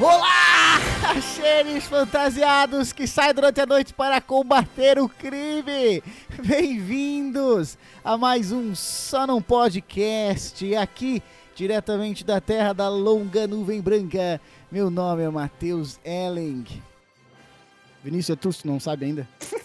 Olá, seres fantasiados que saem durante a noite para combater o crime. Bem-vindos a mais um Só Não Podcast, aqui diretamente da terra da longa nuvem branca. Meu nome é Matheus Elling. Vinícius, tu não sabe ainda?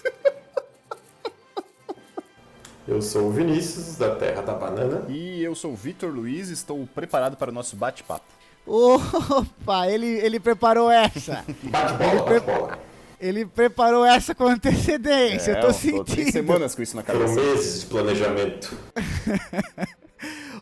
Eu sou o Vinícius, da Terra da Banana. E eu sou o Vitor Luiz, estou preparado para o nosso bate-papo. Opa, ele, ele preparou essa. Bate bola, bate bola. Ele preparou essa com antecedência, eu tô É, sentindo. três semanas com isso na Foram cabeça. meses de planejamento.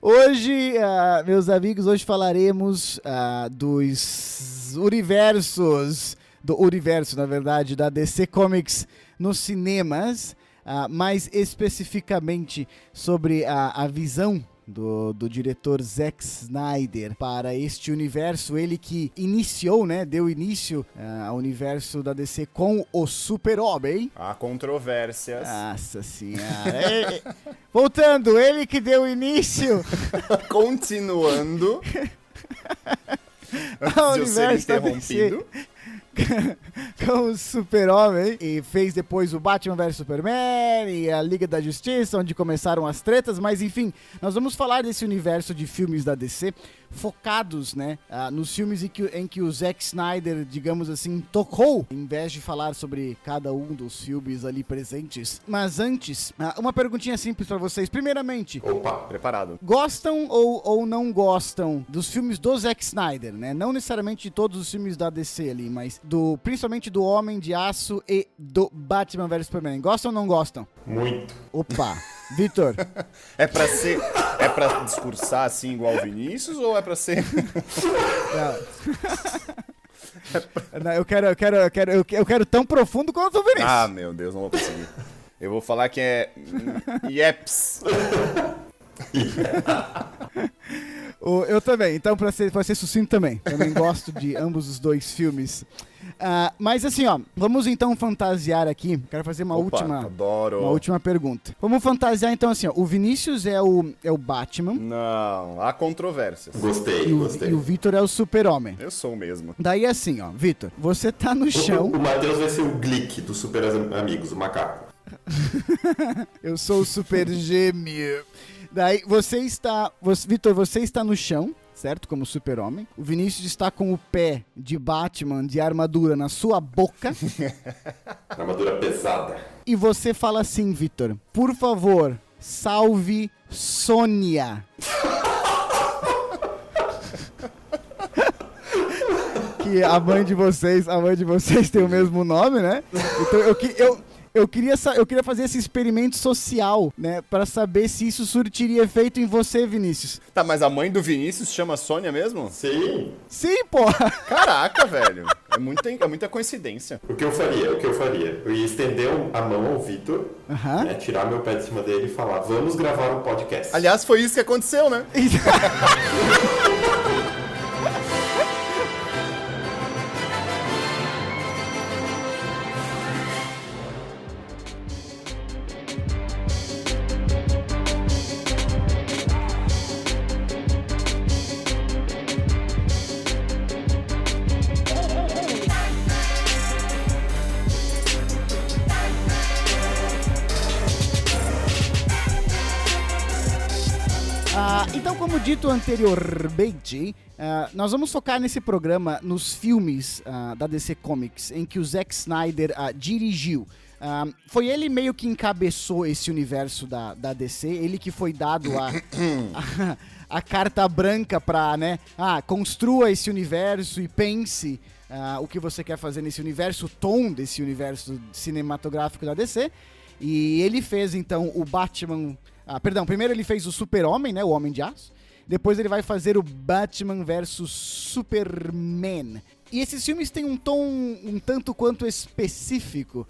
Hoje, ah, meus amigos, hoje falaremos ah, dos universos, do universo, na verdade, da DC Comics nos cinemas, ah, mais especificamente sobre a, a visão do, do diretor Zack Snyder para este universo, ele que iniciou, né, deu início ah, ao universo da DC com o Super-Homem. Há controvérsias. Nossa senhora. Ele- voltando, ele que deu início Continuando. ao Antes de eu ser universo da DC interrompido. com o Super-Homem e fez depois o Batman vs Superman e a Liga da Justiça, onde começaram as tretas, mas enfim, nós vamos falar desse universo de filmes da DC focados, né, ah, nos filmes em que, em que o Zack Snyder, digamos assim, tocou, em vez de falar sobre cada um dos filmes ali presentes. Mas antes, ah, uma perguntinha simples pra vocês. Primeiramente, Opa, Preparado. Gostam ou, ou não gostam dos filmes do Zack Snyder, né? Não necessariamente de todos os filmes da DC ali, mas do principalmente do Homem de Aço e do Batman vs Superman. Gostam ou não gostam? muito. Opa, Vitor. É pra ser. É pra discursar assim igual o Vinícius ou é pra ser. Não. Eu quero, eu quero, eu quero, eu quero, eu quero tão profundo quanto o Vinícius. Ah, meu Deus, não vou conseguir. Eu vou falar que é. Yeps. O- eu também, então pra ser, pra ser sucinto também. Também gosto de ambos os dois filmes. Ah, mas assim, ó, vamos então fantasiar aqui. Quero fazer uma Opa, última. Adoro. Uma última pergunta. Vamos fantasiar então assim, ó. O Vinícius é o, é o Batman Não, há controvérsias. Gostei, e o, gostei. e o Vitor é o super-homem. Eu sou mesmo. Daí assim, ó, Vitor, você tá no O, chão, o Matheus vai ser o Glick dos Super Amigos, o macaco. eu sou o super gêmeo. Daí você está, você, Vitor, você está no chão, certo? Como super-homem. O Vinícius está com o pé de Batman de armadura na sua boca. Armadura pesada. e você fala assim, Vitor, por favor, salve Sônia. que a mãe de vocês, a mãe de vocês tem o mesmo nome, né? Então eu, que- eu, eu, queria, eu queria fazer esse experimento social, né? Pra saber se isso surtiria efeito em você, Vinícius. Tá, mas a mãe do Vinícius chama Sônia mesmo? Sim, Sim, porra! Caraca, velho. É muita, é muita coincidência. o que eu faria, o que eu faria? Eu ia estender a mão ao Vitor, Aham. né, tirar meu pé de cima dele e falar, vamos gravar um podcast. Aliás, foi isso que aconteceu, né? dito anteriormente, ah, nós vamos focar nesse programa nos filmes ah, da DC Comics em que o Zack Snyder ah, dirigiu. Ah, foi ele meio que encabeçou esse universo da, da DC, ele que foi dado a, a, a carta branca pra, né, ah, construa esse universo e pense ah, o que você quer fazer nesse universo, o tom desse universo cinematográfico da DC. E ele fez então o Batman. Ah, perdão, primeiro ele fez o Super-Homem, né? O Homem de Aço. Depois ele vai fazer o Batman versus Superman. E esses filmes têm um tom um tanto quanto específico.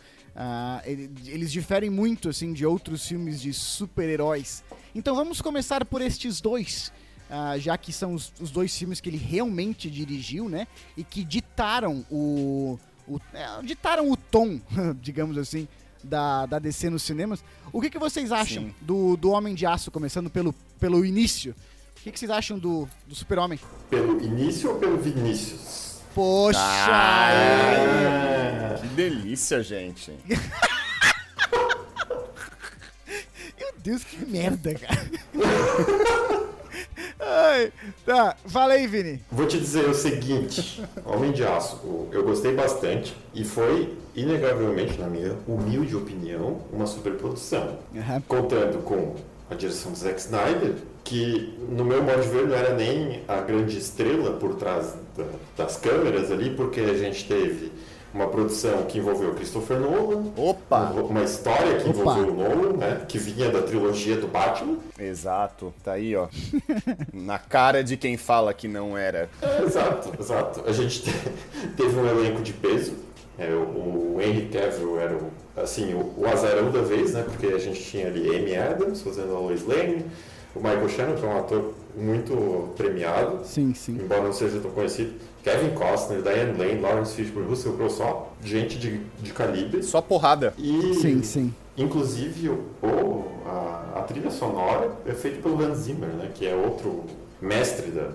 Ele- eles diferem muito assim de outros filmes de super-heróis. Então vamos começar por estes dois. ah, já que são os, os dois filmes que ele realmente dirigiu, né? E que ditaram o. o é, ditaram o tom, digamos assim, da, da DC nos cinemas. O que, que vocês acham Sim. do, do Homem de Aço, começando pelo, pelo início? O que, que vocês acham do, do Super-Homem? Pelo início ou pelo Vinícius? Poxa! Ah, que delícia, gente. Meu Deus, que merda, cara. Ai, tá, fala aí, Vini. Vou te dizer o seguinte, Homem de Aço, eu gostei bastante e foi, inegavelmente, na minha humilde opinião, uma superprodução. Aham. Contando com a direção do Zack Snyder, que, no meu modo de ver, não era nem a grande estrela por trás da- das câmeras ali, porque a gente teve uma produção que envolveu Christopher Nolan, Opa! uma história que Opa. envolveu o Nolan, né, que vinha da trilogia do Batman. Exato, tá aí, ó. Na cara de quem fala que não era. É, exato, exato. A gente te- teve um elenco de peso. É, o, o Henry Cavill era o, assim, o, o azarão da vez, né? Porque a gente tinha ali Amy Adams fazendo a Lois Lane, o Michael Shannon, que é um ator muito premiado, Sim, sim. embora não seja tão conhecido, Kevin Costner, Diane Lane, Lawrence Fishburne, Russell Crowe, só gente de, de calibre. Só porrada. E, Sim, sim. Inclusive, o, a, a trilha sonora é feita pelo Hans Zimmer, né? Que é outro mestre da...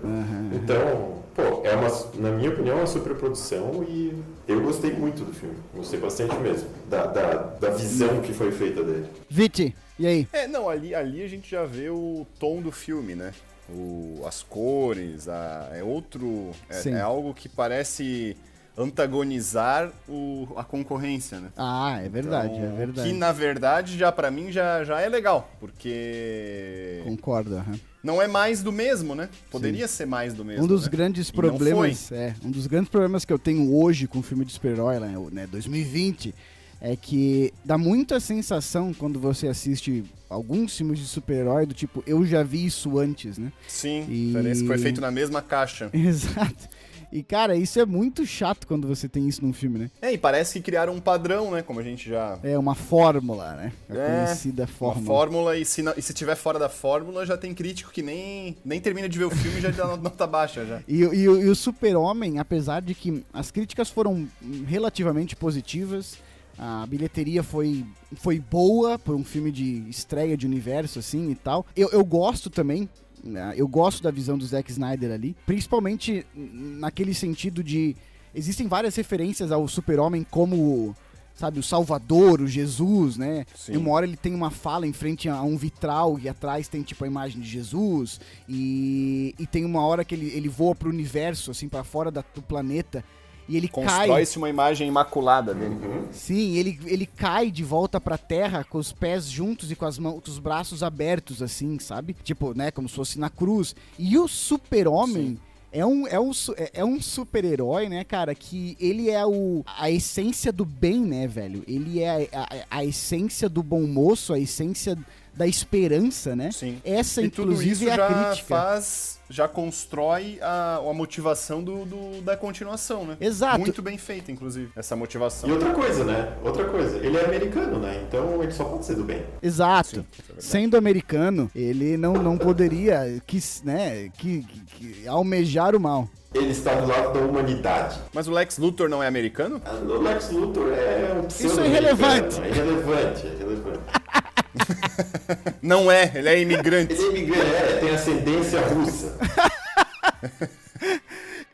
Então, pô, é uma, na minha opinião, é uma superprodução e eu gostei muito do filme. Gostei bastante mesmo. Da, da, da visão que foi feita dele. Viti, e aí? É, não, ali, ali a gente já vê o tom do filme, né? O, as cores, a, é outro. É, é algo que parece antagonizar o, a concorrência, né? Ah, é verdade, Então, é verdade. Que na verdade já pra mim já, já é legal, porque Concordo, aham. Não é mais do mesmo, né? Poderia ser mais do mesmo. Um dos né? grandes problemas, é, um dos grandes problemas que eu tenho hoje com o filme de super-herói, né, né, 2020, é que dá muita sensação quando você assiste alguns filmes de super-herói do tipo, eu já vi isso antes, né? Sim, E- parece que foi feito na mesma caixa. Exato. E cara, isso é muito chato quando você tem isso num filme, né? É, e parece que criaram um padrão, né? Como a gente já. É uma fórmula, né? A É, conhecida Uma fórmula. fórmula, e se, não- e se tiver fora da fórmula, já tem crítico que nem, nem termina de ver o filme e já dá nota baixa já. E, o- e e o Super-Homem, apesar de que as críticas foram relativamente positivas, a bilheteria foi, foi boa por um filme de estreia de universo, assim e tal. Eu, eu gosto também. Né, Eu gosto da visão do Zack Snyder ali, principalmente naquele sentido de. Existem várias referências ao Super-Homem como, sabe, o Salvador, o Jesus, né? Sim. E uma hora ele tem uma fala em frente a um vitral e atrás tem tipo a imagem de Jesus. E, e tem uma hora que ele, ele voa pro universo, assim, para fora da- do planeta. E ele cai. Constrói-se uma imagem imaculada dele. Sim, ele, ele cai de volta pra terra com os pés juntos e com, as mãos, com os braços abertos, assim, sabe? Tipo, né, como se fosse na cruz. E o super-homem é um, é um, é- é um super-herói, né, cara, que ele é o, a essência do bem, né, velho? Ele é a, a- a essência do bom moço, a essência da esperança, né? Sim. Essa, E tudo inclusive, isso é a já crítica. faz, já constrói a, a motivação do, do- da continuação, né? Exato. Muito bem feita, inclusive, essa motivação. E outra coisa, né? Outra coisa, ele é americano, né? Então ele só pode ser do bem. Exato. Sim, é. Sendo americano, ele não, não poderia quis, né, que, que- que almejar o mal. Ele está do lado da humanidade. Mas o Lex Luthor não é americano? O Lex Luthor é um Isso é irrelevante. É irrelevante, é irrelevante. Não é, ele é imigrante. Ele é imigrante, é, tem ascendência russa.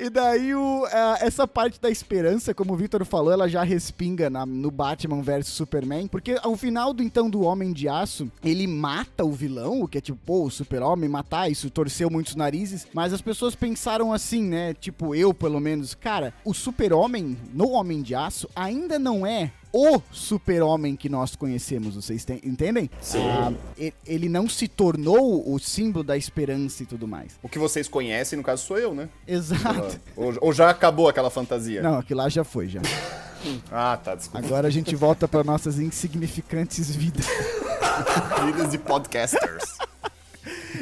E daí o, a- essa parte da esperança, como o Victor falou, ela já respinga na- no Batman vs Superman, porque ao final do então do Homem de Aço, ele mata o vilão, o que é tipo, pô, o Super-Homem matar, isso torceu muitos narizes, mas as pessoas pensaram assim, né, tipo eu pelo menos, cara, o Super-Homem no Homem de Aço ainda não é o super-homem que nós conhecemos, vocês tem- entendem? Sim. Ah, ele não se tornou o símbolo da esperança e tudo mais. O que vocês conhecem, no caso, sou eu, né? Exato. Ou, ou já acabou aquela fantasia? Não, aquilo lá já foi, já. Ah, tá, desculpa. Agora a gente volta para nossas insignificantes vidas. Vidas de podcasters.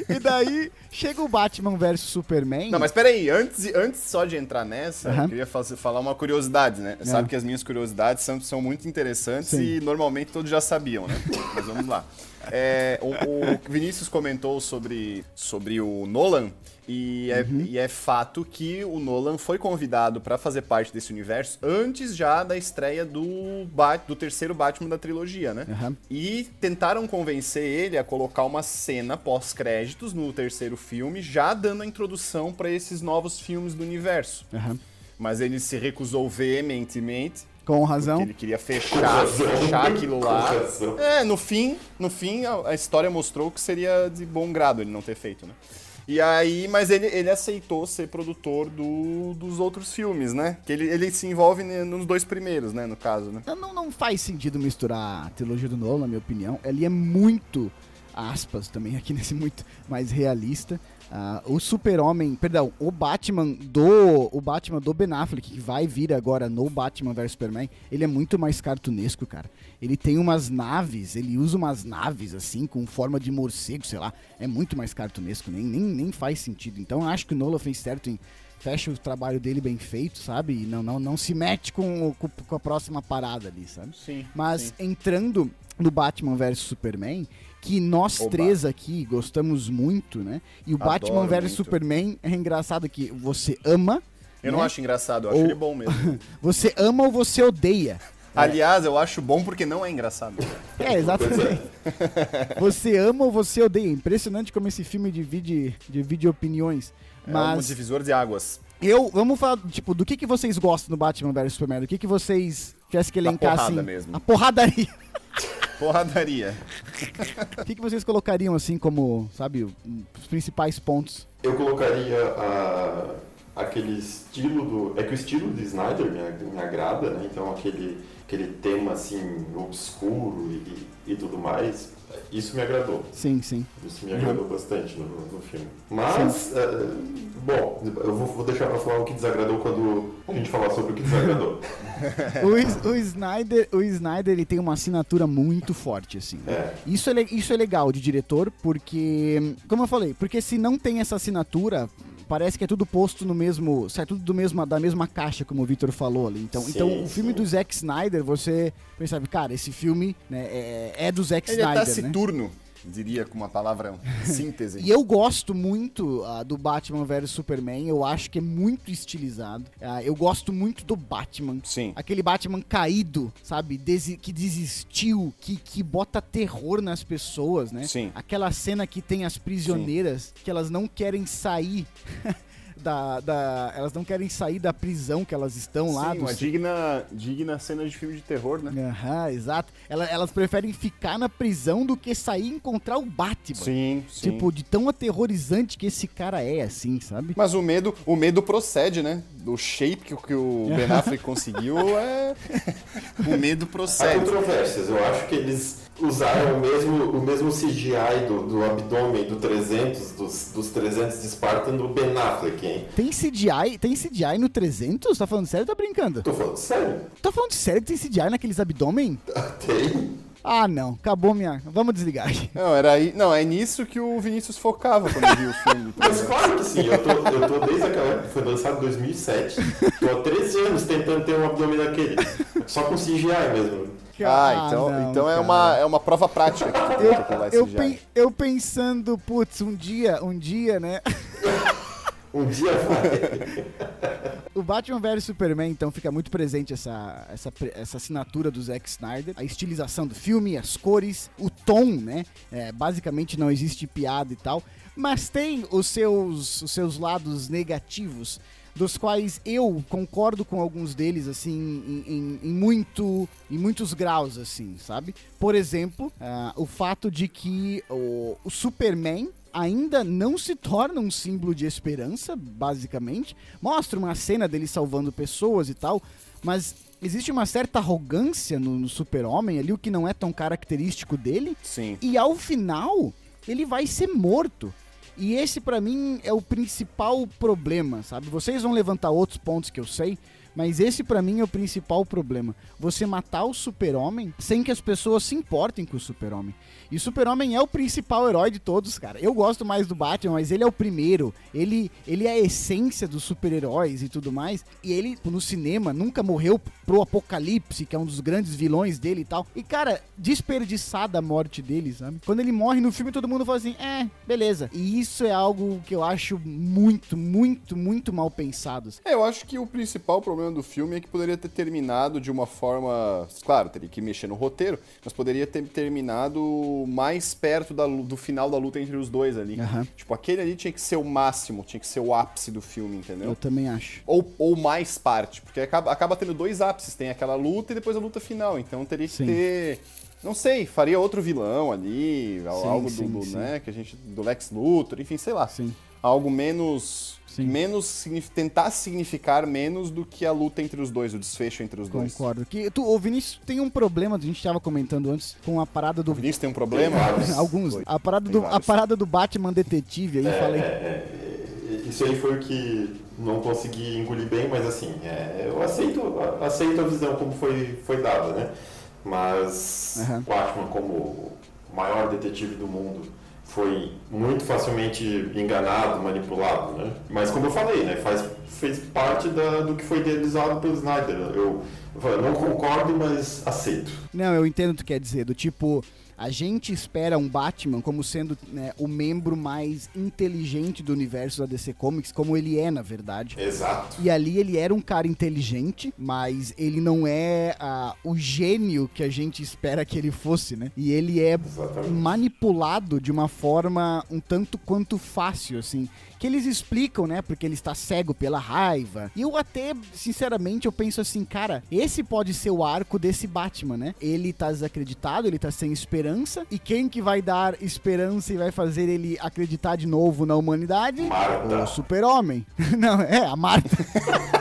E daí Chega o Batman vs Superman. Não, mas peraí, antes, antes só de entrar nessa, eu queria falar uma curiosidade, né? Sabe que as minhas curiosidades são, são muito interessantes Sim. e normalmente todos já sabiam, né? mas vamos lá. É, o, o Vinícius comentou sobre, sobre o Nolan. E é, Uhum. e é fato que o Nolan foi convidado para fazer parte desse universo antes já da estreia do, Bat, do terceiro Batman da trilogia, né? E tentaram convencer ele a colocar uma cena pós-créditos no terceiro filme, já dando a introdução para esses novos filmes do universo. Aham. Mas ele se recusou veementemente, Com porque razão. ele queria fechar, fechar aquilo lá. É, no fim, no fim a, a história mostrou que seria de bom grado ele não ter feito, né? E aí, mas ele, ele aceitou ser produtor do, dos outros filmes, né? Que ele, ele se envolve nos dois primeiros, né? No caso, né? Não, não, não faz sentido misturar a trilogia do Nolan, na minha opinião. Ele é muito, aspas também aqui nesse muito mais realista. Ah, o Super-Homem, perdão, o Batman do o Batman do Ben Affleck, que vai vir agora no Batman vs Superman, ele é muito mais cartunesco, cara. Ele tem umas naves, ele usa umas naves assim, com forma de morcego, sei lá. É muito mais cartunesco, nem, nem, nem faz sentido. Então eu acho que o Nolan fez certo em fecha o trabalho dele bem feito, sabe? E não, não, não se mete com, com, com a próxima parada ali, sabe? Sim. Mas entrando no Batman vs Superman, que nós Oba. três aqui gostamos muito, né? E o Adoro Batman vs. Superman é engraçado que você ama, Eu não né? acho engraçado, eu acho Ou- ele bom mesmo. você ama ou você odeia. Aliás, eu acho bom porque não é engraçado. É, exatamente. você ama ou você odeia. Impressionante como esse filme divide, divide opiniões. É um Mas divisor de águas. eu, vamos falar, tipo, do que, que vocês gostam do Batman vs Superman? Do que, que vocês tivessem que elencar porrada assim? mesmo. A porradaria. Porradaria. O que, que vocês colocariam assim como, sabe, os principais pontos? Eu colocaria a- aquele estilo do. É que o estilo de Snyder me, me agrada, né? Então aquele, aquele tema assim, obscuro e, e tudo mais. Isso me agradou. Sim, sim. Isso me agradou bastante no, no filme. Mas, eh, bom, eu vou, vou deixar pra falar o que desagradou quando a gente falar sobre o que desagradou. O, o Snyder, o Snyder ele tem uma assinatura muito forte, assim. É. Isso é, isso é legal de diretor, porque, como eu falei, porque se não tem essa assinatura, parece que é tudo posto no mesmo, sai tudo do mesmo, da mesma caixa, como o Victor falou ali. Então, Sim, então o filme sim. do Zack Snyder, você pensa, cara, esse filme né, é, é do Zack Ele é Snyder, né? Diria com uma palavra síntese. E eu gosto muito ah, do Batman vs Superman, eu acho que é muito estilizado. Ah, eu gosto muito do Batman. Sim. Aquele Batman caído, sabe? Desi- que desistiu, que, que bota terror nas pessoas, né? Sim. Aquela cena que tem as prisioneiras, que elas não querem sair. Da, da- elas não querem sair da prisão que elas estão lá. Sim, do uma digna, digna cena de filme de terror, né? Aham, exato. Ela- elas preferem ficar na prisão do que sair e encontrar o Batman. Sim, sim. Tipo, de tão aterrorizante que esse cara é, assim, sabe? Mas o medo, o medo procede, né? Do shape que, o- que o Ben Affleck conseguiu é. o medo Há procede. controvérsias. Eu acho que eles usaram o mesmo, o mesmo CGI do, do abdômen do 300, dos, dos 300 de Spartan do Ben Affleck, hein? Tem CGI, tem CGI no 300? Tá falando sério ou tá brincando? Tô falando sério? Tá falando sério que tem CGI naqueles abdômen? Tem. Ah, não. Acabou minha... Vamos desligar. Não, era aí, não, é nisso que o Vinícius focava quando viu o filme. Mas claro que sim, eu tô, eu tô desde aquela época, foi lançado em 2007. Tô há 13 anos tentando ter um abdômen daquele. Só com CGI mesmo. Ah, então, não, então é, cara. uma, é uma prova prática que Eu, pen- eu pensando, putz, um dia, um dia, né? Um dia vai. O Batman vs Superman, então, fica muito presente essa, essa, essa assinatura do Zack Snyder. A estilização do filme, as cores, o tom, né? É, basicamente não existe piada e tal. Mas tem os seus, os seus lados negativos, dos quais eu concordo com alguns deles, assim, em, em- em muito, em muitos graus, assim, sabe? Por exemplo, ah, o fato de que o, o Superman ainda não se torna um símbolo de esperança, basicamente. Mostra uma cena dele salvando pessoas e tal, mas existe uma certa arrogância no, no super-homem ali, o que não é tão característico dele. Sim. E ao final, ele vai ser morto. E esse pra mim é o principal problema, sabe? Vocês vão levantar outros pontos que eu sei, Mas esse para mim é o principal problema. Você matar o super-homem sem que as pessoas se importem com o super-homem. E o Super-Homem é o principal herói de todos, cara. Eu gosto mais do Batman, mas ele é o primeiro. Ele, ele é a essência dos super-heróis e tudo mais. E ele, no cinema, nunca morreu pro Apocalipse, que é um dos grandes vilões dele e tal. E, cara, desperdiçada a morte dele, sabe? Quando ele morre no filme, todo mundo fala assim: é, beleza. E isso é algo que eu acho muito, muito, muito mal pensado. É, eu acho que o principal problema do filme é que poderia ter terminado de uma forma. Claro, teria que mexer no roteiro, mas poderia ter terminado mais perto da, do final da luta entre os dois ali. Aham. Tipo, aquele ali tinha que ser o máximo, tinha que ser o ápice do filme, entendeu? Eu também acho. Ou, ou mais parte, porque acaba, acaba tendo dois ápices, tem aquela luta e depois a luta final. Então teria que Sim. ter. Não sei, faria outro vilão ali, Sim, algo sim, do, do, sim. né, que a gente. do Lex Luthor, enfim, sei lá. Sim. Algo menos. Sim. Menos. tentar significar menos do que a luta entre os dois, o desfecho entre os dois. Concordo. Que tu, o Vinícius tem um problema, a gente tava comentando antes, com a parada do. O Vinícius tem um problema? Alguns. Dois. A parada, Tem do, a vários. parada do Batman detetive aí, falei. Isso aí foi o que não consegui engolir bem, mas assim, é, eu aceito, aceito a visão como foi, foi dada, né? Mas Aham. Batman, como o maior detetive do mundo, foi muito facilmente enganado, manipulado, né? Mas como eu falei, né? Faz, fez parte da, do que foi idealizado pelo Snyder. Eu, eu não concordo, mas aceito. Não, eu entendo o que tu quer dizer. Do tipo, a gente espera um Batman como sendo né, o membro mais inteligente do universo da DC Comics, como ele é, na verdade. Exato. E ali ele era um cara inteligente, mas ele não é ah, o gênio que a gente espera que ele fosse, né? E ele é Exatamente. manipulado de uma forma um tanto quanto fácil, assim. Que eles explicam, né? Porque ele está cego pela raiva. E eu até, sinceramente, eu penso assim, cara, esse pode ser o arco desse Batman, né? Ele tá desacreditado, ele tá sem esperança. E quem que vai dar esperança e vai fazer ele acreditar de novo na humanidade? Marta. O super-homem. Não, é, a Marta.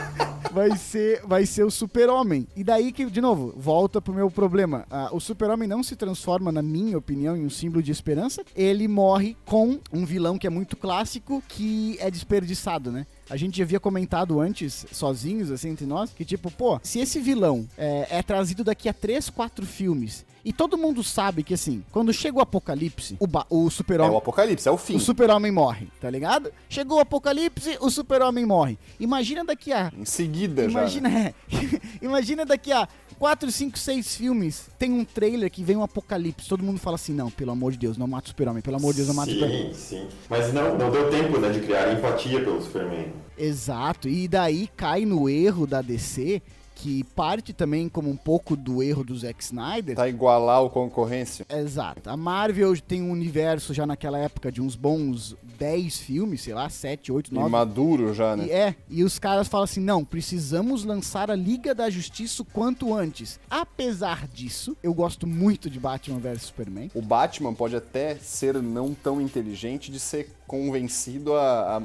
vai ser, vai ser o super-homem. E daí que, de novo, volta pro meu problema. Ah, o super-homem não se transforma, na minha opinião, em um símbolo de esperança. Ele morre com um vilão que é muito clássico, que é desperdiçado, né? A gente já havia comentado antes, sozinhos, assim, entre nós, que tipo, pô, se esse vilão é, é trazido daqui a 3, 4 filmes, e todo mundo sabe que, assim, quando chega o apocalipse, o, o É super-homem... o apocalipse, é o fim. O super-homem morre, tá ligado? Chegou o apocalipse, o super-homem morre. Imagina daqui a. Em seguida já. Imagina, né? é. Imagina daqui a 4, 5, 6 filmes. Tem um trailer que vem um apocalipse. Todo mundo fala assim: não, pelo amor de Deus, não mata o super-homem. Pelo amor de Deus, não mata o super-homem. Sim, sim. Mas não, não deu tempo né, de criar empatia pelo Superman. Exato. E daí cai no erro da DC, que parte também como um pouco do erro do Zack Snyder. Tá igualar o concorrência. Exato. A Marvel tem um universo já naquela época de uns bons 10 filmes, sei lá, 7, 8, E 9. maduro já, né? E é, e os caras falam assim: não, precisamos lançar a Liga da Justiça o quanto antes. Apesar disso, eu gosto muito de Batman vs Superman. O Batman pode até ser não tão inteligente de ser convencido a,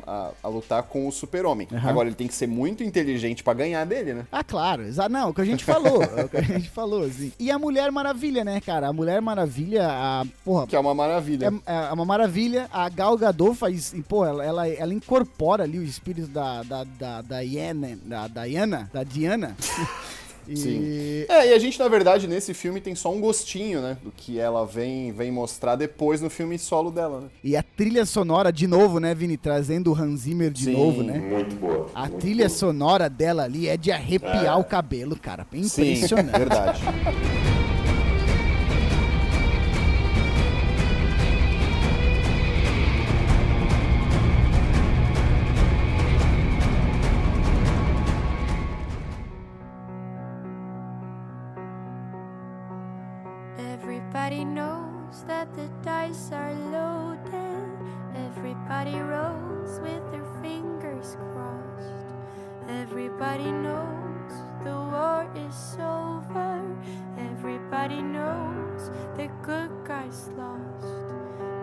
a, a- a lutar com o super-homem. Aham. Agora, ele tem que ser muito inteligente pra ganhar dele, né? Ah, claro, exa- não, o que a gente falou, é o que a gente falou, assim. E a Mulher Maravilha, né, cara? A Mulher Maravilha, a. Porra. Que é uma maravilha. É, é uma maravilha. A Gal Gadot faz. Pô, ela, ela, ela incorpora ali o espírito da, da, da, da Diana. Da Diana. Da Diana. E- Sim. É, e a gente, na verdade, nesse filme tem só um gostinho, né? Do que ela vem, vem mostrar depois no filme solo dela, né? E a trilha sonora, de novo, né, Vini? Trazendo o Hans Zimmer de Sim, novo, né? Muito boa. A muito trilha boa. sonora dela ali é de arrepiar É. o cabelo, cara. Sim, Impressionante. verdade. Knows that the dice are loaded. Everybody rolls with their fingers crossed. Everybody knows the war is over. Everybody knows the good guys lost.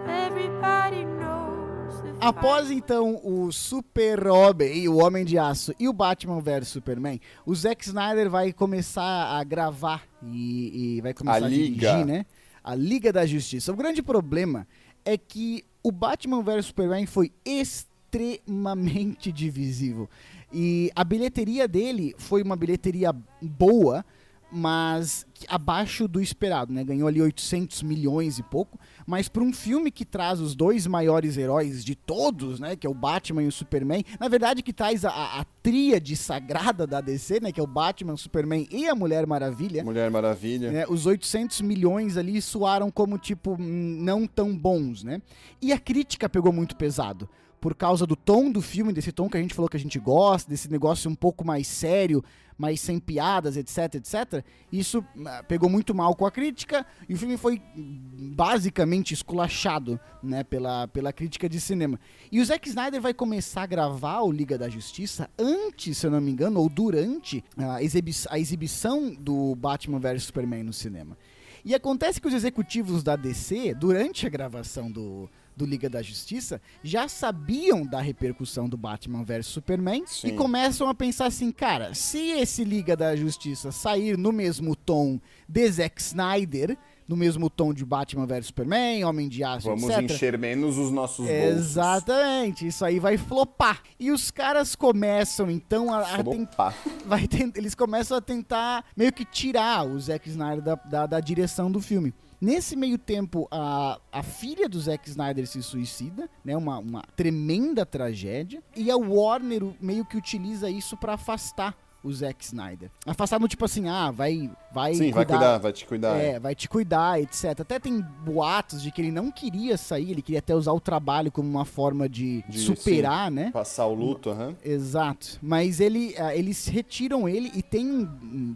Everybody knows the Após então o Super-Homem, o Homem de Aço e o Batman vs Superman, o Zack Snyder vai começar a gravar e, e vai começar A a, dirigir, né? A Liga da Justiça. O grande problema é que o Batman vs Superman foi extremamente divisível. E a bilheteria dele foi uma bilheteria boa, mas abaixo do esperado, né? Ganhou ali 800 milhões e pouco, mas para um filme que traz os dois maiores heróis de todos, né? Que é o Batman e o Superman, na verdade que traz a, a tríade sagrada da DC, né? Que é o Batman, o Superman e a Mulher Maravilha. Mulher Maravilha. né, os 800 milhões ali soaram como, tipo, não tão bons, né? E a crítica pegou muito pesado. Por causa do tom do filme, desse tom que a gente falou que a gente gosta, desse negócio um pouco mais sério, mais sem piadas, etc, etc. Isso ah, pegou muito mal com a crítica e o filme foi basicamente esculachado, né, pela, pela crítica de cinema. E o Zack Snyder vai começar a gravar o Liga da Justiça antes, se eu não me engano, ou durante a, exibi a exibição do Batman vs Superman no cinema. E acontece que os executivos da DC, durante a gravação do, do Liga da Justiça, já sabiam da repercussão do Batman vs Superman Sim. e começam a pensar assim, cara, se esse Liga da Justiça sair no mesmo tom de Zack Snyder, no mesmo tom de Batman vs Superman, Homem de Aço, Vamos etc. encher menos os nossos bolsos. Exatamente, isso aí vai flopar. E os caras começam então a, a ten- Flopar. vai tent- eles começam a tentar meio que tirar o Zack Snyder da, da, da direção do filme. Nesse meio tempo, a, a filha do Zack Snyder se suicida, né? Uma, uma tremenda tragédia. E a Warner meio que utiliza isso pra afastar o Zack Snyder. Afastar no tipo assim, ah, vai, vai Sim, vai cuidar, vai te cuidar. é, vai te cuidar, etc. Até tem boatos de que ele não queria sair, ele queria até usar o trabalho como uma forma de, De, superar, né? Passar o luto, aham. Exato. Mas ele, ah, eles retiram ele e tem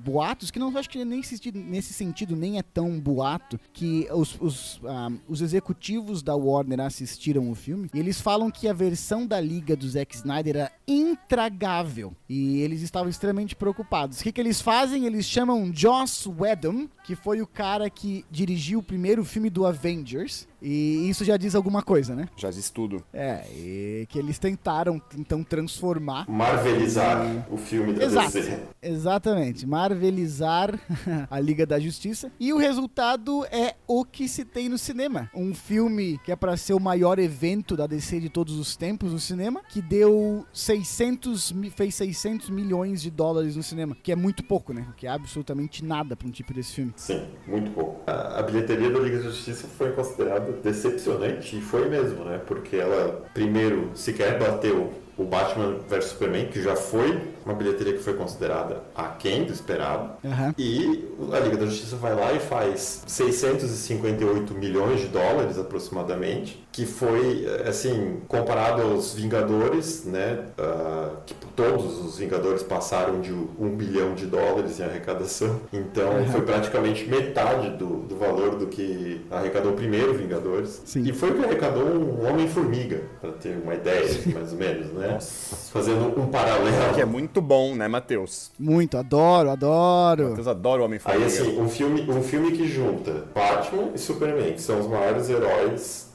boatos que não acho que nem nesse sentido nem é tão boato que os, os, ah, os executivos da Warner assistiram o filme e eles falam que a versão da Liga do Zack Snyder era intragável e eles estavam extremamente preocupados. O que, que eles fazem? Eles chamam Joss Whedon, que foi o cara que dirigiu o primeiro filme do Avengers e isso já diz alguma coisa, né? Já diz tudo. É, e que eles tentaram então transformar Marvelizar o filme da Exato. DC. Exatamente, marvelizar a Liga da Justiça. E o resultado é o que se tem no cinema. Um filme que é pra ser o maior evento da DC de todos os tempos no cinema, que deu 600, mi- fez 600 milhões de dólares no cinema, que é muito pouco, né? Que é absolutamente nada pra um tipo desse filme. Sim, muito pouco. A, a bilheteria da Liga da Justiça foi considerada decepcionante, e foi mesmo, né? Porque ela, primeiro, sequer bateu o Batman vs Superman, que já foi uma bilheteria que foi considerada aquém do esperado. Aham. E a Liga da Justiça vai lá e faz 658 milhões de dólares aproximadamente, que foi, assim, comparado aos Vingadores, né? ah, que todos os Vingadores passaram de um bilhão de dólares em arrecadação. Então foi praticamente metade do, do valor do que arrecadou o primeiro Vingadores. Sim. E foi o que arrecadou um Homem-Formiga, para ter uma ideia, mais ou menos, né? Fazendo um paralelo. Que é muito bom, né, Matheus? Muito, adoro, adoro. Matheus adora o Aí Homem-Formiga. assim, um filme, um filme que junta Batman e Superman, que são os maiores heróis.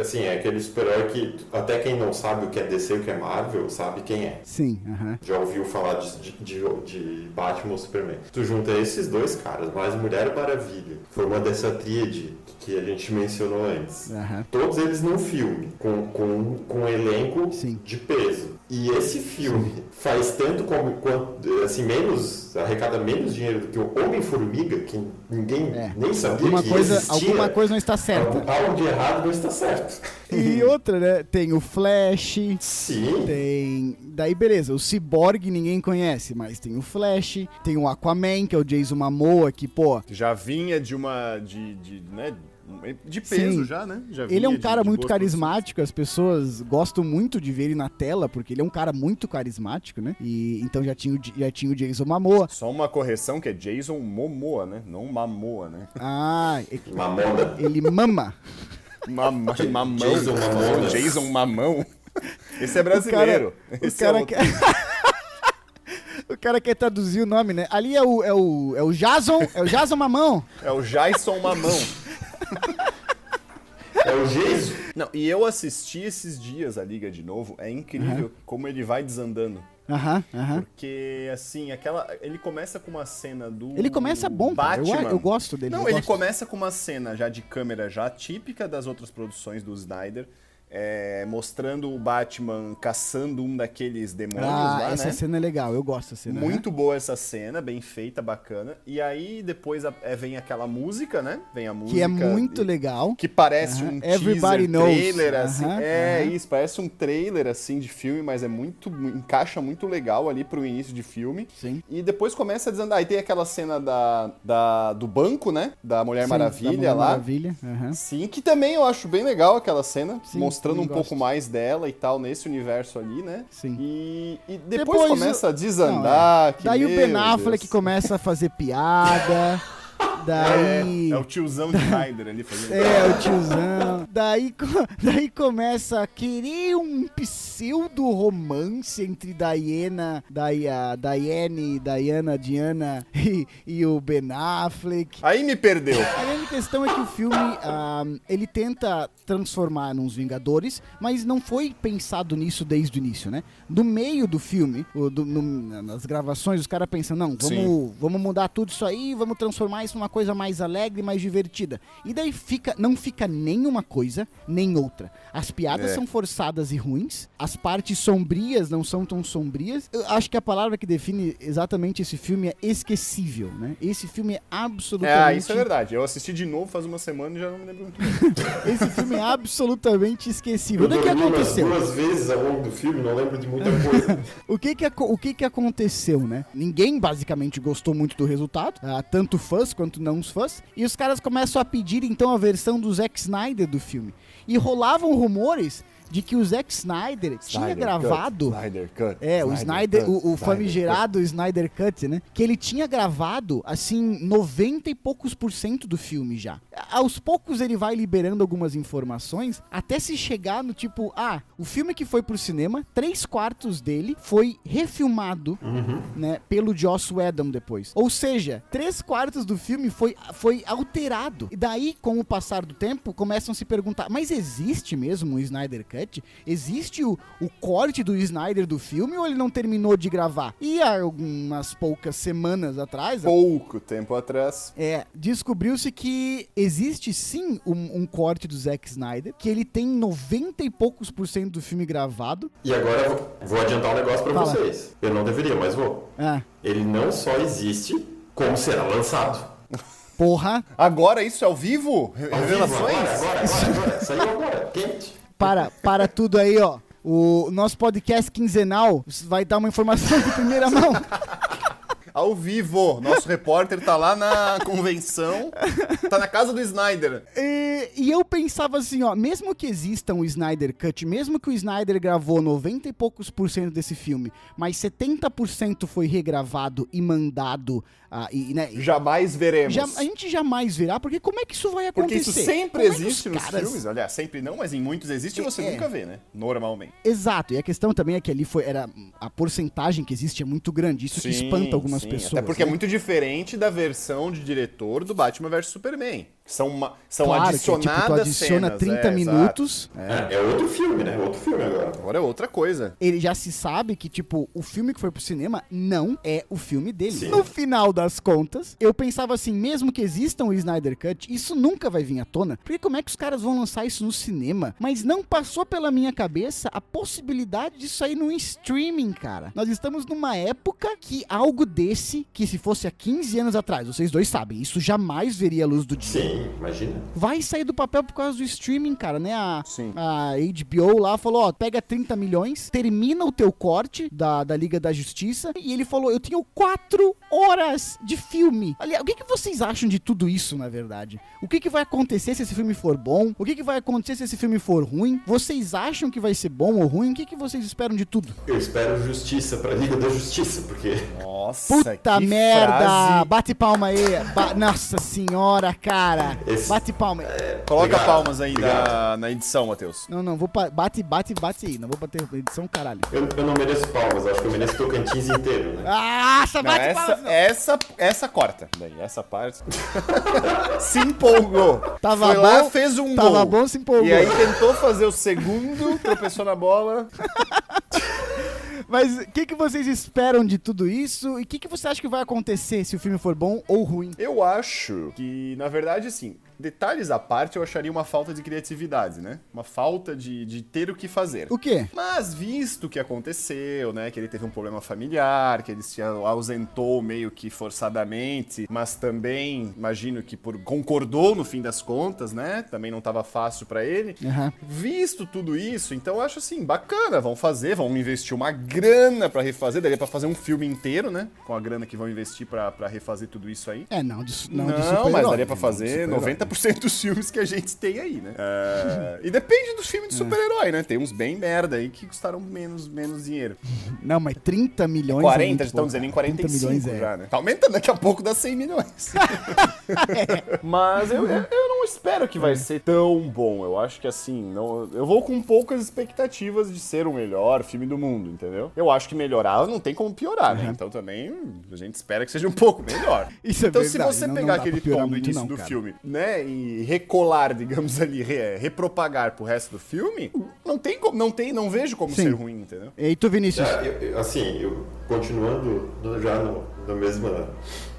Assim, é aquele super-herói que até quem não sabe o que é DC e o que é Marvel, sabe quem é. Sim. Já ouviu falar de, de, de- Batman ou Superman. Tu junta esses dois caras, mais Mulher Maravilha, formando essa tríade que a gente mencionou antes. Todos eles num filme, com, com, com um elenco Sim. de peso. E esse filme faz tanto como, quanto, assim, menos, arrecada menos dinheiro do que o Homem-Formiga, que ninguém É. nem sabia Alguma que coisa, existia. alguma coisa não está certa. Algo, algo de errado não está certo. E outra, né? Tem o Flash, Sim. Tem. Daí, beleza, o Cyborg ninguém conhece, mas tem o Flash, tem o Aquaman, que é o Jason Momoa, que, pô. Já vinha de uma. de, de, né, de peso Sim. já, né? Já Ele é um de- cara de muito boas carismático, as pessoas gostam muito de ver ele na tela, porque ele é um cara muito carismático, né? E então já tinha o, já tinha o Jason Momoa. Só uma correção que é Jason Momoa, né? Não Mamoa, né? Ah, e- Mamona. ele mama. Mama, mamão. Jason Mamona. Jason Mamão. Esse é brasileiro. O Esse cara é outro. quer. O cara quer traduzir o nome, né? Ali é o, é o, é o Jason, é o Jason Mamão. É o Jason Mamão. É o Geiso. Não, e eu assisti esses dias a Liga de novo. É incrível como ele vai desandando. Aham, aham. Porque, assim, aquela. Ele começa com uma cena do. Ele começa bom, cara. Eu, Batman. eu gosto dele. Não, eu ele gosto. começa com uma cena já de câmera já típica das outras produções do Snyder. É, mostrando o Batman caçando um daqueles demônios Ah, lá, essa né? cena é legal, eu gosto dessa cena. Muito boa essa cena, bem feita, bacana. E aí depois a- é, vem aquela música, né? Vem a música. Que é muito e- legal. Que parece Aham. um Everybody teaser, knows. trailer, assim. Aham, é aham. isso, parece um trailer, assim, de filme, mas é muito... Encaixa muito legal ali pro início de filme. Sim. E depois começa a desandar. Aí tem aquela cena da, da, do banco, né? Da Mulher Sim, da Maravilha Mulher lá. Maravilha. Sim, que também eu acho bem legal aquela cena, Sim, mostrando um também pouco gosto. mais dela e tal, nesse universo ali, né? Sim. E, e depois, Depois começa a Não, desandar. é. que, Daí o Ben Affleck Deus. começa a fazer piada. Daí. É, é o tiozão de Snyder ali fazendo. É, o tiozão. Daí, daí começa a querer um pseudo romance entre Diana, Dai- a Diane, Diana, Diana e, e o Ben Affleck. Aí me perdeu. A grande questão é que o filme, ah, ele tenta transformar nos Vingadores, mas não foi pensado nisso desde o início, né? No meio do filme, do- no- nas gravações, os caras pensam, não, vamos, Sim. vamos mudar tudo isso aí, vamos transformar isso numa coisa mais alegre, mais divertida. E daí fica, não fica nem uma coisa, nem outra. As piadas É. são forçadas e ruins, as partes sombrias não são tão sombrias. Eu acho que a palavra que define exatamente esse filme é esquecível, né? Esse filme é absolutamente É, isso é verdade. Eu assisti de novo faz uma semana e já não me lembro muito. Esse filme é absolutamente esquecível. Eu O que umas aconteceu? duas vezes ao longo do filme, não lembro de muita coisa. O que que, o que que aconteceu, né? Ninguém basicamente gostou muito do resultado, ah, tanto fãs quanto não os fãs, e os caras começam a pedir então a versão do Zack Snyder do filme. E rolavam rumores de que o Zack Snyder tinha Snyder gravado Cut, Snyder Cut. É, o Snyder, Cut, o, o Snyder famigerado Snyder Cut, né? Que ele tinha gravado, assim, 90 e poucos por cento do filme já. Aos poucos ele vai liberando algumas informações, até se chegar no tipo, ah, o filme que foi pro cinema, três quartos dele foi refilmado, né, pelo Joss Whedon depois. Ou seja, três quartos do filme foi, foi alterado. E daí, com o passar do tempo, começam a se perguntar, mas existe mesmo o Snyder Cut? Existe o, o corte do Snyder do filme ou ele não terminou de gravar? E há algumas poucas semanas atrás, Pouco tempo atrás. é, descobriu-se que existe sim um, um corte do Zack Snyder, que ele tem 90 e poucos por cento do filme gravado. E agora eu vou- vou adiantar um negócio pra Fala. vocês. Eu não deveria, mas vou. Ah, Ele não só existe, como será lançado. porra, Agora isso é ao vivo? Re- Ao vivo, Revelações? Agora, agora, agora, agora. Saiu agora, quente. para, para tudo aí, ó. O nosso podcast quinzenal vai dar uma informação de primeira mão. Ao vivo. Nosso repórter tá lá na convenção. Tá na casa do Snyder. E, e eu pensava assim, ó, mesmo que exista um Snyder Cut, mesmo que o Snyder gravou 90 e poucos por cento desse filme, mas 70% foi regravado e mandado, ah, e, né, Jamais veremos. já- a gente jamais verá, porque como é que isso vai Porque acontecer? isso sempre Como é existe os nos caras- filmes. Aliás, sempre não, mas em muitos existe e você É. nunca vê, né? Normalmente. Exato, e a questão também é que ali foi, era, a porcentagem que existe é muito grande, isso Sim, espanta algumas sim, pessoas. Até porque é né? muito diferente da versão de diretor do Batman vs Superman. São, uma, são Claro, que, adicionadas tipo, tu adiciona cenas, 30 é, minutos, É. é outro filme, né? Outro filme agora. Agora é outra coisa. ele já se sabe que, tipo, o filme que foi pro cinema não é o filme dele. Sim. No final das contas, eu pensava assim, mesmo que exista um Snyder Cut, isso nunca vai vir à tona. Porque como é que os caras vão lançar isso no cinema? Mas não passou pela minha cabeça a possibilidade disso sair num streaming, cara. Nós estamos numa época que algo desse, que se fosse há 15 anos atrás, vocês dois sabem, isso jamais veria a luz do dia. Sim, imagina. Vai sair do papel por causa do streaming, cara, né? A, Sim. a HBO lá falou, ó, pega 30 milhões, termina o teu corte da, da Liga da Justiça, e ele falou, eu tenho 4 horas de filme. Aliás, o que, que vocês acham de tudo isso, na verdade? O que, que vai acontecer se esse filme for bom? O que, que vai acontecer se esse filme for ruim? Vocês acham que vai ser bom ou ruim? O que, que vocês esperam de tudo? Eu espero justiça pra Liga da Justiça, porque Nossa, Puta que merda! frase. Bate palma aí. Ba- Nossa senhora, cara. Esse- Bate palma aí. Coloca Obrigado, palmas aí na, na edição, Matheus. Não, não, vou bate, bate, bate aí. Não vou bater edição, caralho. eu, eu não mereço palmas, acho que eu mereço Tocantins inteiro, né? Ah, Não, bate essa, palmas. não. essa, essa corta. Daí, essa parte. se empolgou. Tava Foi lá, bom, fez um Tava gol. bom, se empolgou. E aí tentou fazer o segundo, tropeçou na bola. Mas o que, que vocês esperam de tudo isso? E o que, que você acha que vai acontecer se o filme for bom ou ruim? Eu acho que, na verdade, assim, detalhes à parte, eu acharia uma falta de criatividade, né? Uma falta de, de ter o que fazer. O quê? Mas visto o que aconteceu, né, que ele teve um problema familiar, que ele se ausentou meio que forçadamente, mas também imagino que por concordou no fim das contas, né? Também não estava fácil para ele. Aham. Visto tudo isso, então eu acho assim, bacana, vão fazer, vão investir uma grana pra refazer, daria pra fazer um filme inteiro, né? Com a grana que vão investir pra pra refazer tudo isso aí. É, não, de, não, Não, de mas daria de fazer super-herói. 90% dos filmes que a gente tem aí, né? É, E depende dos filmes de super-herói, né? Tem uns bem merda aí que custaram menos, menos dinheiro. Não, mas 30 milhões. 40, é estão dizendo em cara. 30 45 milhões é. já, né? Tá aumentando, daqui a pouco dá 100 milhões. Mas eu, eu, eu não espero que É. vai ser tão bom. Eu acho que assim, não, eu vou com poucas expectativas de ser o melhor filme do mundo, entendeu? Eu acho que melhorar não tem como piorar, né? Então também a gente espera que seja um pouco melhor. Isso é então verdade, se você não- não pegar pra aquele tom do início não, do cara. filme, né, e recolar, digamos ali, re- repropagar pro resto do filme, não tem como, não tem, não vejo como Sim. ser ruim, entendeu? E tu, Vinícius? É, eu- eu- assim, eu continuando no- já no, na mesma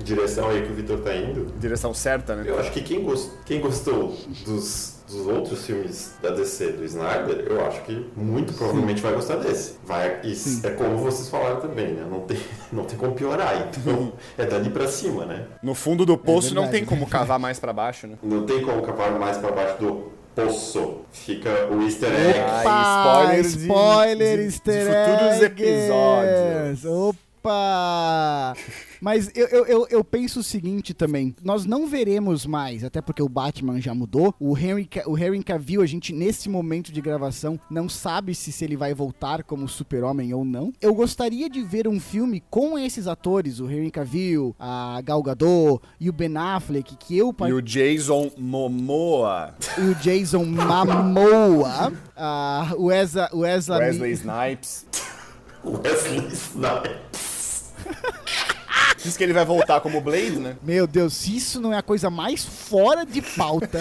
direção aí que o Vitor tá indo, Direção certa, né? eu acho que quem, gos- quem gostou dos, dos outros filmes da DC do Snyder, eu acho que muito provavelmente vai gostar desse. Vai, e é como vocês falaram também, né? Não tem, não tem como piorar, então é dali pra cima, né? No fundo do poço não verdade. tem como cavar mais pra baixo, né? Não tem como cavar mais pra baixo do poço. Fica o easter egg. Opa, spoiler de- spoiler, de- de easter futuros eggs. episódios. Opa! Mas eu, eu, eu, eu penso o seguinte também, nós não veremos mais, até porque o Batman já mudou, o Henry, o Henry Cavill, a gente nesse momento de gravação não sabe se, se ele vai voltar como super-homem ou não. Eu gostaria de ver um filme com esses atores, o Henry Cavill, a Gal Gadot e o Ben Affleck, que eu E o Jason Momoa, o Jason Momoa, ah, o Ezra, o Ezra Wesley Snipes. Wesley Snipes. Diz que ele vai voltar como Blade, né? Meu Deus, se isso não é a coisa mais fora de pauta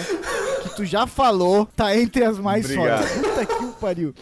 que tu já falou, tá entre as mais Obrigado. fora. Puta que o pariu.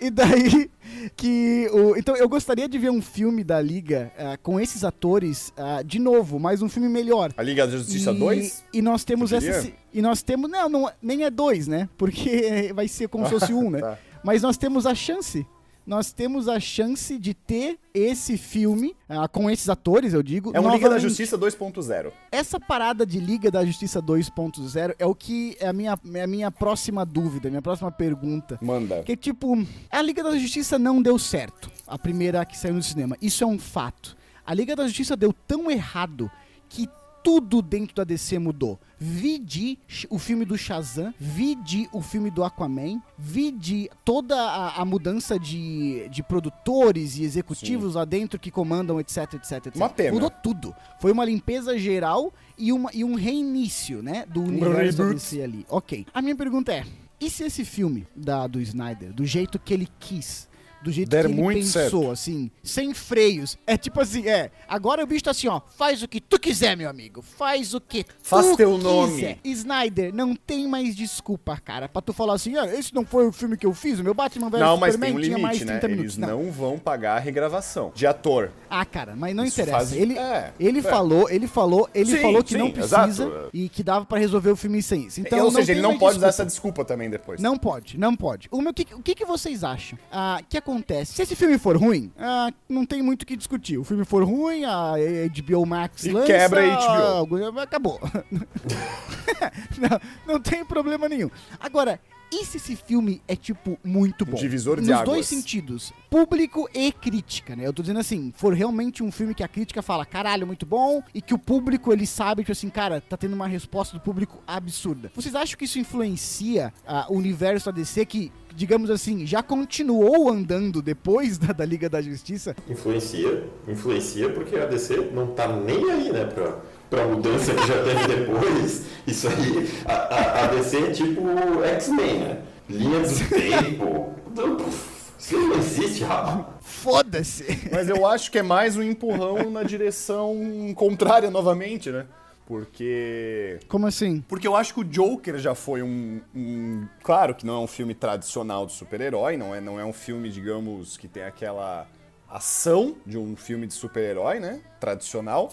E daí que o então eu gostaria de ver um filme da Liga ah, com esses atores ah, de novo, mas um filme melhor. A Liga da Justiça e, 2? E nós temos essa e nós temos não, não nem é dois, né? Porque vai ser como se fosse um, né? Tá. Mas nós temos a chance. Nós temos a chance de ter esse filme ah, com esses atores, eu digo. É um Liga da novamente. Justiça 2.0. Essa parada de Liga da Justiça 2.0 é o que é a minha, é a minha próxima dúvida, minha próxima pergunta. Manda. Que tipo, a Liga da Justiça não deu certo. A primeira que saiu no cinema. Isso é um fato. A Liga da Justiça deu tão errado que tudo dentro da DC mudou. Vide o filme do Shazam, vide o filme do Aquaman, vide toda a, a mudança de, de produtores e executivos lá dentro que comandam, etc, etc, etc. Uma pena. Mudou tudo. Foi uma limpeza geral e, uma, e um reinício, né, do universo reboot. DC ali. Ok. A minha pergunta é, e se esse filme da, do Snyder, do jeito que ele quis, do jeito Der que ele muito pensou, certo. assim, sem freios, é tipo assim, é, agora o bicho tá assim, ó, faz o que tu quiser, meu amigo, faz o que Faz tu teu quiser. nome. Snyder, não tem mais desculpa, cara, pra tu falar assim, ah, esse não foi o filme que eu fiz, o meu Batman vs Não, mas Superman tem um tinha mais limite, 30 né? minutos. Eles não vão pagar a regravação de ator. Ah, cara, mas não Isso interessa. faz- Ele, é, ele é. falou, ele falou, ele Sim, falou que sim, não precisa exato. e que dava pra resolver o filme sem isso. Então, Ou seja, tem ele não mais pode usar desculpa. essa desculpa também depois. Não pode, não pode. O, meu, que, o que, que vocês acham? Ah, que acontece? Se esse filme for ruim, ah, não tem muito o que discutir. O filme for ruim, a HBO Max E lança... quebra a HBO. Acabou. não, não tem problema nenhum. Agora, e se esse filme é, tipo, muito bom? divisor de Nos águas. dois sentidos. Público e crítica, né? Eu tô dizendo assim, for realmente um filme que a crítica fala, caralho, muito bom, e que o público, ele sabe, tipo assim, cara, tá tendo uma resposta do público absurda. Vocês acham que isso influencia ah, o universo da DC que, digamos assim, já continuou andando depois da, da Liga da Justiça? Influencia, influencia porque a DC não tá nem aí, né, pra, pra mudança que já teve depois. Isso aí, a, a, a DC é tipo X-Men, né? Linha do tempo. Então, Isso não existe, rapaz. Foda-se! Mas eu acho que é mais um empurrão na direção contrária novamente, né? Porque. Como assim? Porque eu acho que o Joker já foi um, um- Claro que não é um filme tradicional de super-herói, não é, não é um filme, digamos, que tem aquela. Ação de um filme de super-herói, né? Tradicional.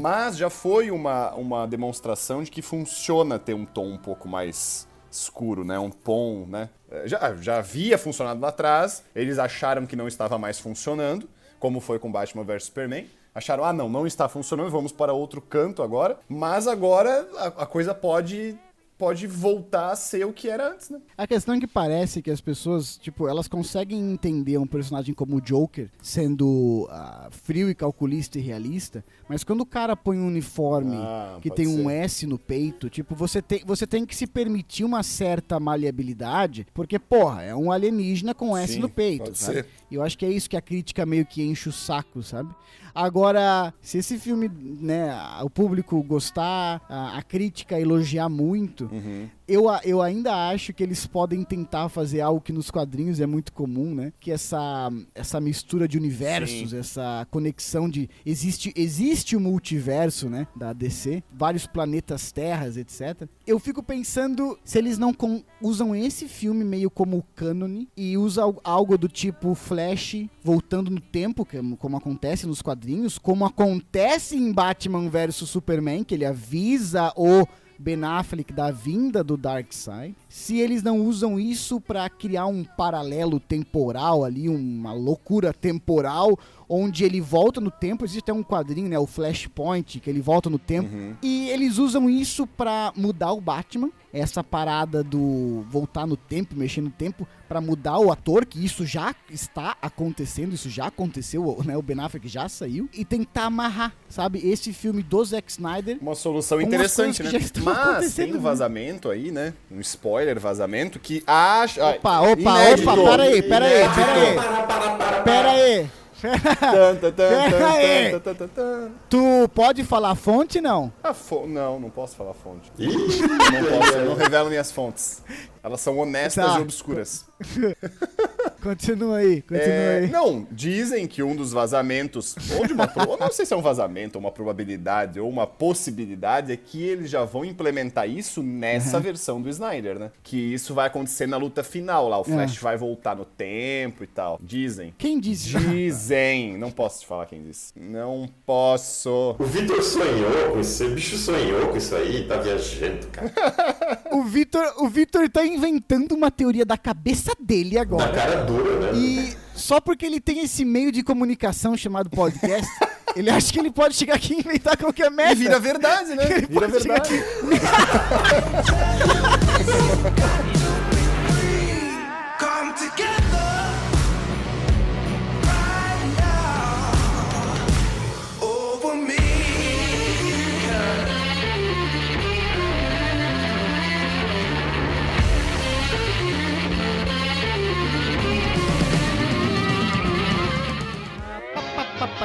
Mas já foi uma, uma demonstração de que funciona ter um tom um pouco mais escuro, né? Um tom, né? É, Já, já havia funcionado lá atrás, eles acharam que não estava mais funcionando, como foi com Batman vs Superman. Acharam, ah, não, não está funcionando, vamos para outro canto agora. Mas agora a, a coisa pode, pode voltar a ser o que era antes, né? A questão é que parece que as pessoas, tipo, elas conseguem entender um personagem como o Joker sendo ah, frio e calculista e realista, mas quando o cara põe um uniforme Ah, que tem um ser. S no peito, tipo, você tem, você tem que se permitir uma certa maleabilidade, porque, porra, é um alienígena com S Sim, no peito, sabe? ser. E eu acho que é isso que a crítica meio que enche o saco, sabe? Agora, se esse filme, né, o público gostar, a, a crítica elogiar muito, Uhum. eu, eu ainda acho que eles podem tentar fazer algo que nos quadrinhos é muito comum, né? Que essa, essa mistura de universos, Sim. essa conexão de. Existe, existe o multiverso, né? Da DC, vários planetas, terras, etc. Eu fico pensando se eles não com- usam esse filme meio como cânone e usam algo do tipo Flash voltando no tempo, é como acontece nos quadrinhos, como acontece em Batman vs Superman, que ele avisa o Ben Affleck da vinda do Darkseid, se eles não usam isso pra criar um paralelo temporal ali, uma loucura temporal, onde ele volta no tempo, existe até um quadrinho, né, o Flashpoint, que ele volta no tempo, e eles usam isso pra mudar o Batman, essa parada do voltar no tempo, mexer no tempo, pra mudar o ator, que isso já está acontecendo, isso já aconteceu, né, o Ben Affleck já saiu, e tentar amarrar, sabe, esse filme do Zack Snyder Uma solução interessante, né? Mas tem um né? vazamento aí, né? Um spoiler vazamento que acha. Opa, opa, Inédito. opa, pera aí, pera aí, pera aí. Pera aí. Tu pode falar a fonte, não? A fo- Não, não posso falar fonte. Não posso, eu não revelo minhas fontes. Elas são honestas Tá. e obscuras. Continua aí, continua É, aí. não, dizem que um dos vazamentos, ou de uma, pro- ou não sei se é um vazamento, ou uma probabilidade, ou uma possibilidade, é que eles já vão implementar isso nessa versão do Snyder, né? Que isso vai acontecer na luta final lá, o Flash vai voltar no tempo e tal. Dizem. Quem disse? Dizem. Não posso te falar quem disse. Não posso. o Vitor sonhou com isso, o bicho sonhou com isso aí, tá viajando, cara. O Vitor, o Vitor tá inventando uma teoria da cabeça dele Da agora. cara dura, né? E só porque ele tem esse meio de comunicação chamado podcast, ele acha que ele pode chegar aqui e inventar qualquer merda. E vira verdade, né? Ele Vira verdade.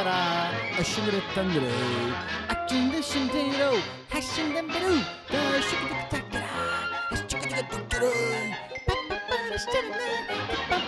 나라 신이랬던 노래 아침도 신대로 하신 담배로 널 쉽게 듣고 닦아라 다시 축하축하 뚝뚝 빠빠빠라 시작했네